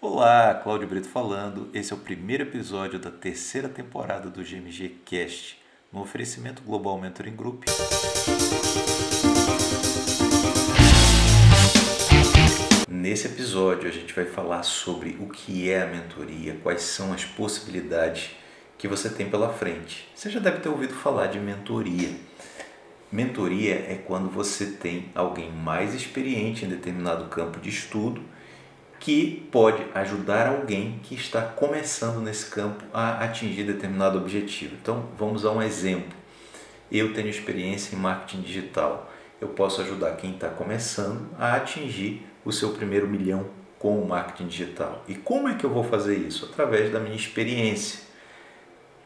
Olá, Cláudio Brito falando. Esse é o primeiro episódio da terceira temporada do GMG Cast, no oferecimento Global Mentoring Group. Nesse episódio a gente vai falar sobre o que é a mentoria, quais são as possibilidades que você tem pela frente. Você já deve ter ouvido falar de mentoria. Mentoria é quando você tem alguém mais experiente em determinado campo de estudo que pode ajudar alguém que está começando nesse campo a atingir determinado objetivo. Então, vamos a um exemplo. Eu tenho experiência em marketing digital. Eu posso ajudar quem está começando a atingir o seu primeiro milhão com o marketing digital. E como é que eu vou fazer isso? Através da minha experiência.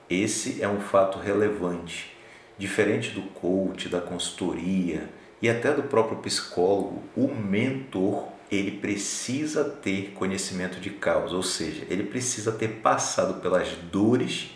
Esse é um fato relevante. Diferente do coach, da consultoria e até do próprio psicólogo, o mentor ele precisa ter conhecimento de causa, ou seja, ele precisa ter passado pelas dores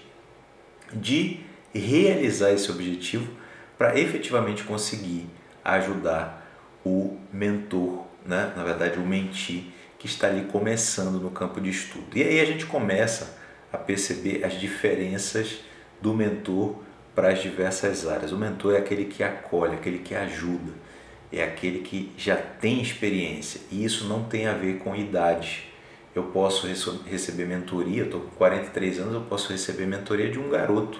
de realizar esse objetivo para efetivamente conseguir ajudar o mentor, né? na verdade, o mentir que está ali começando no campo de estudo. E aí a gente começa a perceber as diferenças do mentor para as diversas áreas. O mentor é aquele que acolhe, aquele que ajuda é aquele que já tem experiência e isso não tem a ver com idade. Eu posso receber mentoria, estou com 43 anos, eu posso receber mentoria de um garoto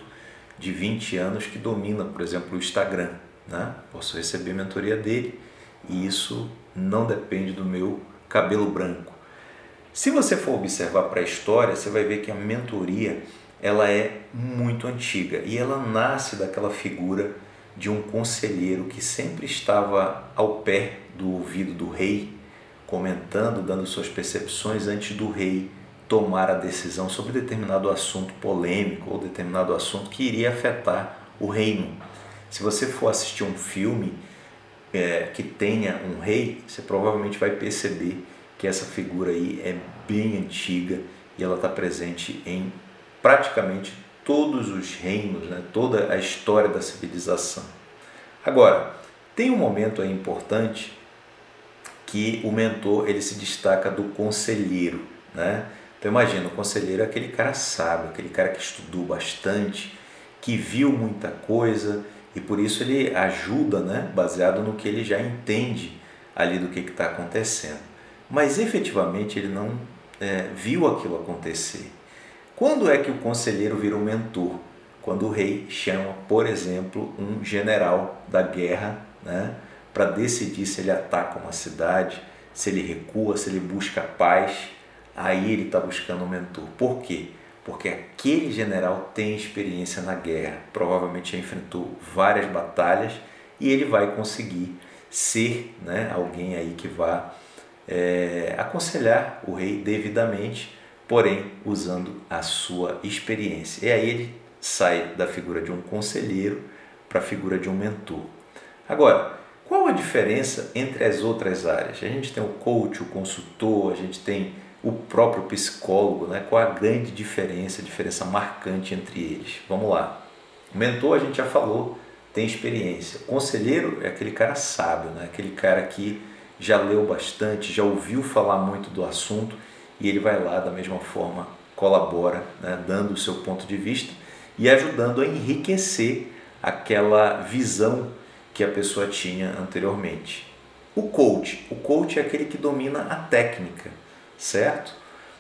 de 20 anos que domina, por exemplo, o Instagram. Né? Posso receber mentoria dele e isso não depende do meu cabelo branco. Se você for observar para a história, você vai ver que a mentoria ela é muito antiga e ela nasce daquela figura de um conselheiro que sempre estava ao pé do ouvido do rei, comentando, dando suas percepções antes do rei tomar a decisão sobre determinado assunto polêmico ou determinado assunto que iria afetar o reino. Se você for assistir um filme é, que tenha um rei, você provavelmente vai perceber que essa figura aí é bem antiga e ela está presente em praticamente todos os reinos, né? toda a história da civilização. Agora, tem um momento aí importante que o mentor ele se destaca do conselheiro, né? Então imagina, o conselheiro é aquele cara sábio, aquele cara que estudou bastante, que viu muita coisa e por isso ele ajuda, né? Baseado no que ele já entende ali do que está acontecendo. Mas efetivamente ele não é, viu aquilo acontecer. Quando é que o conselheiro vira um mentor? Quando o rei chama, por exemplo, um general da guerra né, para decidir se ele ataca uma cidade, se ele recua, se ele busca paz, aí ele está buscando um mentor. Por quê? Porque aquele general tem experiência na guerra, provavelmente já enfrentou várias batalhas e ele vai conseguir ser né, alguém aí que vá é, aconselhar o rei devidamente porém usando a sua experiência. E aí ele sai da figura de um conselheiro para a figura de um mentor. Agora, qual a diferença entre as outras áreas? A gente tem o coach, o consultor, a gente tem o próprio psicólogo, né? qual a grande diferença, a diferença marcante entre eles? Vamos lá. O mentor, a gente já falou, tem experiência. O conselheiro é aquele cara sábio, né? aquele cara que já leu bastante, já ouviu falar muito do assunto e ele vai lá da mesma forma, colabora, né, dando o seu ponto de vista e ajudando a enriquecer aquela visão que a pessoa tinha anteriormente. O coach, o coach é aquele que domina a técnica, certo?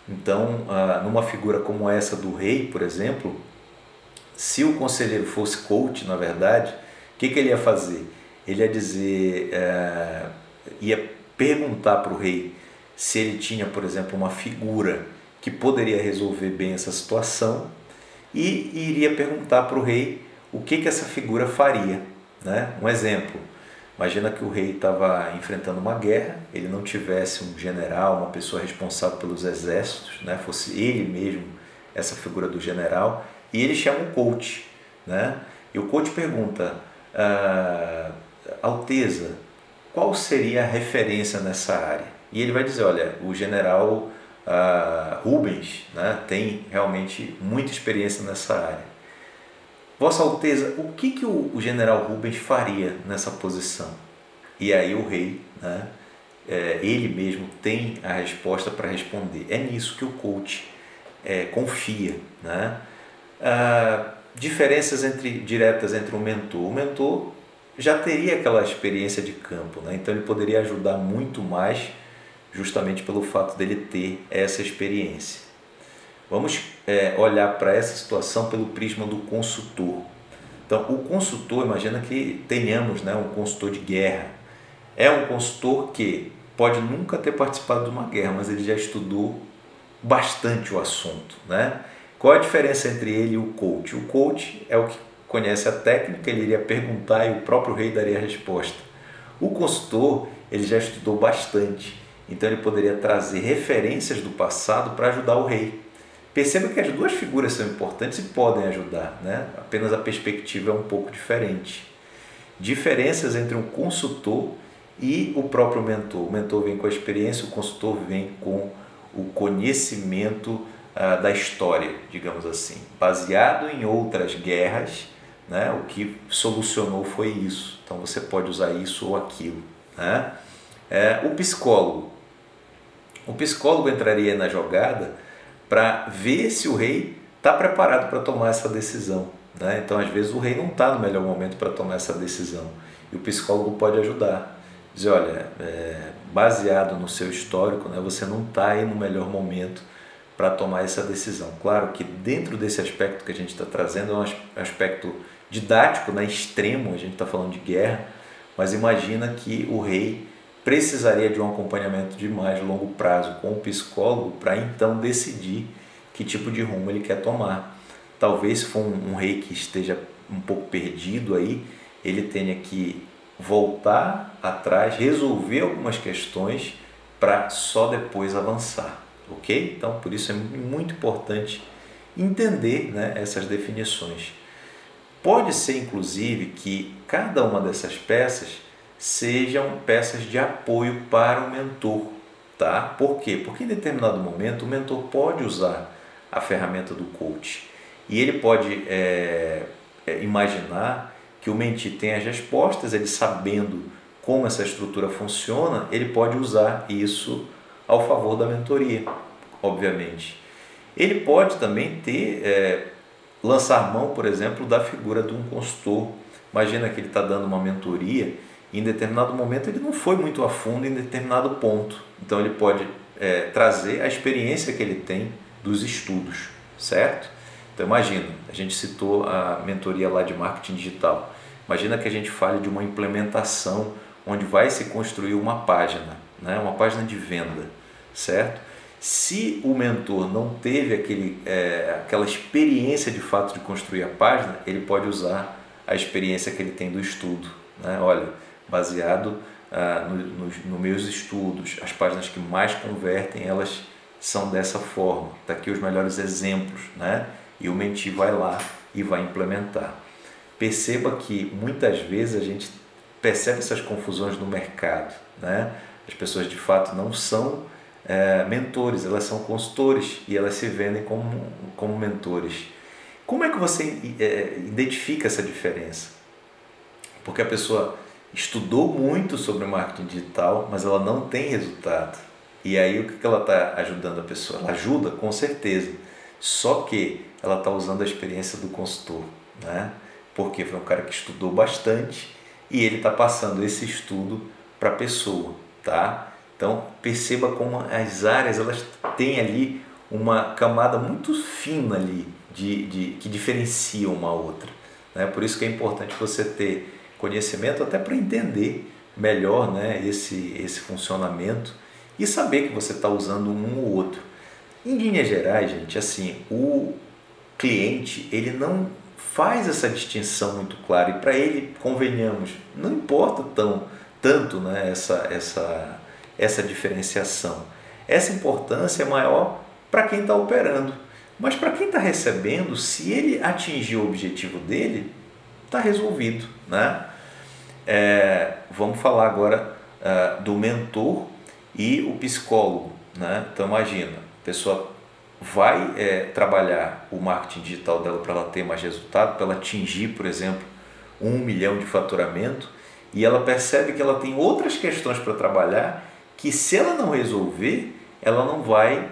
Então, ah, numa figura como essa do rei, por exemplo, se o conselheiro fosse coach, na verdade, o que, que ele ia fazer? Ele ia dizer, é, ia perguntar para o rei se ele tinha, por exemplo, uma figura que poderia resolver bem essa situação e iria perguntar para o rei o que, que essa figura faria. Né? Um exemplo, imagina que o rei estava enfrentando uma guerra, ele não tivesse um general, uma pessoa responsável pelos exércitos, né? fosse ele mesmo essa figura do general, e ele chama um coach. Né? E o coach pergunta, ah, Alteza, qual seria a referência nessa área? E ele vai dizer, olha, o general uh, Rubens né, tem realmente muita experiência nessa área. Vossa Alteza, o que, que o, o general Rubens faria nessa posição? E aí o rei né, é, ele mesmo tem a resposta para responder. É nisso que o coach é, confia. Né? Ah, diferenças entre, diretas entre o mentor. O mentor já teria aquela experiência de campo, né? então ele poderia ajudar muito mais justamente pelo fato dele ter essa experiência. Vamos é, olhar para essa situação pelo prisma do consultor. Então, o consultor, imagina que tenhamos né, um consultor de guerra. É um consultor que pode nunca ter participado de uma guerra, mas ele já estudou bastante o assunto. Né? Qual a diferença entre ele e o coach? O coach é o que conhece a técnica, ele iria perguntar e o próprio rei daria a resposta. O consultor, ele já estudou bastante, então ele poderia trazer referências do passado para ajudar o rei. Perceba que as duas figuras são importantes e podem ajudar, né? apenas a perspectiva é um pouco diferente. Diferenças entre um consultor e o próprio mentor. O mentor vem com a experiência, o consultor vem com o conhecimento ah, da história, digamos assim, baseado em outras guerras. Né? O que solucionou foi isso. Então você pode usar isso ou aquilo. Né? É, o psicólogo. O psicólogo entraria na jogada para ver se o rei está preparado para tomar essa decisão. Né? Então, às vezes, o rei não está no melhor momento para tomar essa decisão. E o psicólogo pode ajudar. Dizer, olha, é, baseado no seu histórico, né, você não está aí no melhor momento para tomar essa decisão. Claro que dentro desse aspecto que a gente está trazendo é um aspecto didático, né, extremo, a gente está falando de guerra, mas imagina que o rei precisaria de um acompanhamento de mais longo prazo com o psicólogo para então decidir que tipo de rumo ele quer tomar. Talvez se for um, um rei que esteja um pouco perdido aí, ele tenha que voltar atrás, resolver algumas questões para só depois avançar, ok? Então, por isso é muito importante entender né, essas definições. Pode ser, inclusive, que cada uma dessas peças sejam peças de apoio para o mentor, tá? Por quê? Porque em determinado momento o mentor pode usar a ferramenta do coach e ele pode é, é, imaginar que o mentir tem as respostas, ele sabendo como essa estrutura funciona, ele pode usar isso ao favor da mentoria, obviamente. Ele pode também ter é, lançar mão, por exemplo, da figura de um consultor. Imagina que ele está dando uma mentoria em determinado momento ele não foi muito a fundo em determinado ponto. Então ele pode é, trazer a experiência que ele tem dos estudos, certo? Então imagina, a gente citou a mentoria lá de marketing digital. Imagina que a gente fale de uma implementação onde vai se construir uma página, né? uma página de venda, certo? Se o mentor não teve aquele, é, aquela experiência de fato de construir a página, ele pode usar a experiência que ele tem do estudo. Né? Olha, baseado ah, nos no, no meus estudos. As páginas que mais convertem, elas são dessa forma. Está aqui os melhores exemplos, né? E o Menti vai lá e vai implementar. Perceba que muitas vezes a gente percebe essas confusões no mercado, né? As pessoas de fato não são é, mentores, elas são consultores e elas se vendem como, como mentores. Como é que você é, identifica essa diferença? Porque a pessoa estudou muito sobre marketing digital, mas ela não tem resultado. E aí o que ela está ajudando a pessoa? Ela ajuda, com certeza. Só que ela está usando a experiência do consultor, né? Porque foi um cara que estudou bastante e ele está passando esse estudo para a pessoa, tá? Então perceba como as áreas elas têm ali uma camada muito fina ali de, de que diferencia uma outra. Né? Por isso que é importante você ter conhecimento até para entender melhor né, esse, esse funcionamento e saber que você está usando um ou outro. Em linhas gerais, gente, assim, o cliente ele não faz essa distinção muito clara e para ele, convenhamos, não importa tão, tanto né, essa, essa, essa diferenciação. Essa importância é maior para quem está operando. Mas para quem está recebendo, se ele atingir o objetivo dele, está resolvido. Né? É, vamos falar agora uh, do mentor e o psicólogo. Né? Então imagina, a pessoa vai é, trabalhar o marketing digital dela para ela ter mais resultado, para ela atingir, por exemplo, um milhão de faturamento, e ela percebe que ela tem outras questões para trabalhar que se ela não resolver, ela não vai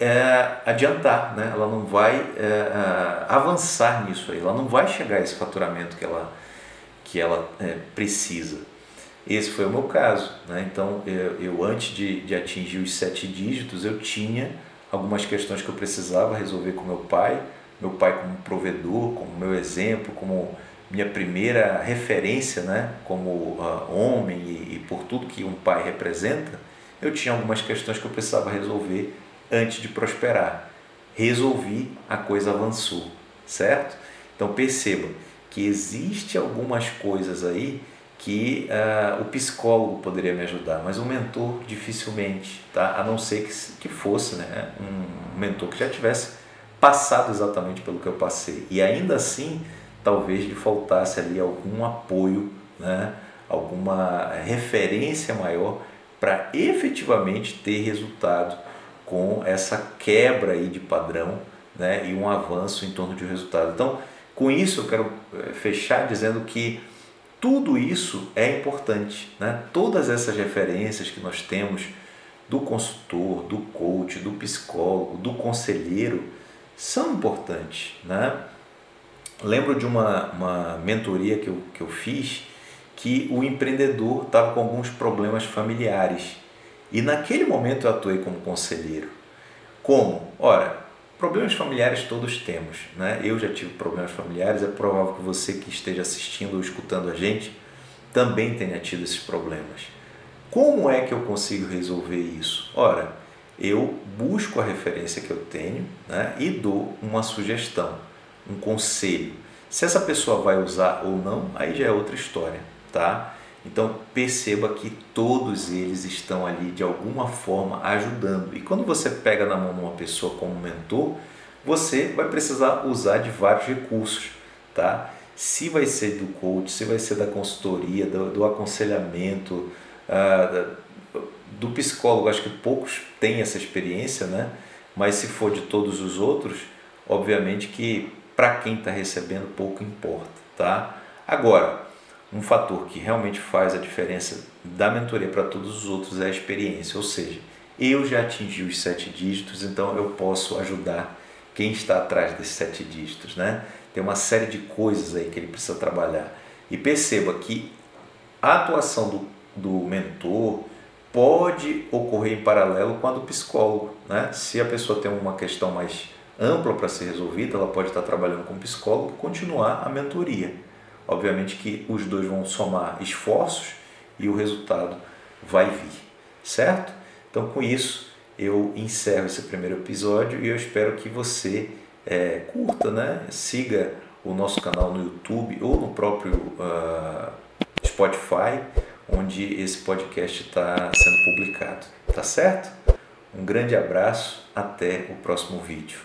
é, adiantar, né? ela não vai é, é, avançar nisso aí, ela não vai chegar a esse faturamento que ela, que ela é, precisa. Esse foi o meu caso. Né? Então, eu, eu antes de, de atingir os sete dígitos, eu tinha algumas questões que eu precisava resolver com meu pai, meu pai como provedor, como meu exemplo, como minha primeira referência, né, como uh, homem e, e, por tudo que um pai representa, eu tinha algumas questões que eu precisava resolver antes de prosperar. Resolvi, a coisa avançou, certo? Então perceba que existe algumas coisas aí que uh, o psicólogo poderia me ajudar, mas o mentor dificilmente, tá? A não ser que, que fosse, né, um mentor que já tivesse passado exatamente pelo que eu passei. E ainda assim, talvez lhe faltasse ali algum apoio, né? alguma referência maior para efetivamente ter resultado com essa quebra aí de padrão né? e um avanço em torno de um resultado. Então, com isso, eu quero eh, fechar dizendo que tudo isso é importante. Né? Todas essas referências que nós temos do consultor, do coach, do psicólogo, do conselheiro, são importantes. Né? Lembro de uma, uma mentoria que eu, que eu fiz que o empreendedor estava com alguns problemas familiares e naquele momento eu atuei como conselheiro. Como? Ora, problemas familiares todos temos, né? Eu já tive problemas familiares, é provável que você que esteja assistindo ou escutando a gente também tenha tido esses problemas. Como é que eu consigo resolver isso? Ora, eu busco a referência que eu tenho né, e dou uma sugestão, um conselho. Se essa pessoa vai usar ou não, aí já é outra história, tá? Então perceba que todos eles estão ali de alguma forma ajudando. E quando você pega na mão uma pessoa como mentor, você vai precisar usar de vários recursos, tá? Se vai ser do coach, se vai ser da consultoria, do, do aconselhamento, uh, do psicólogo, acho que poucos têm essa experiência, né? Mas se for de todos os outros, obviamente que para quem está recebendo pouco importa, tá? Agora, um fator que realmente faz a diferença da mentoria para todos os outros é a experiência, ou seja, eu já atingi os sete dígitos, então eu posso ajudar quem está atrás desses sete dígitos, né? Tem uma série de coisas aí que ele precisa trabalhar. E perceba que a atuação do, do mentor, pode ocorrer em paralelo com a do psicólogo. Né? Se a pessoa tem uma questão mais ampla para ser resolvida, ela pode estar trabalhando com o psicólogo e continuar a mentoria. Obviamente que os dois vão somar esforços e o resultado vai vir, certo? Então, com isso, eu encerro esse primeiro episódio e eu espero que você é, curta, né? siga o nosso canal no YouTube ou no próprio uh, Spotify onde esse podcast está sendo publicado. Tá certo? Um grande abraço, até o próximo vídeo.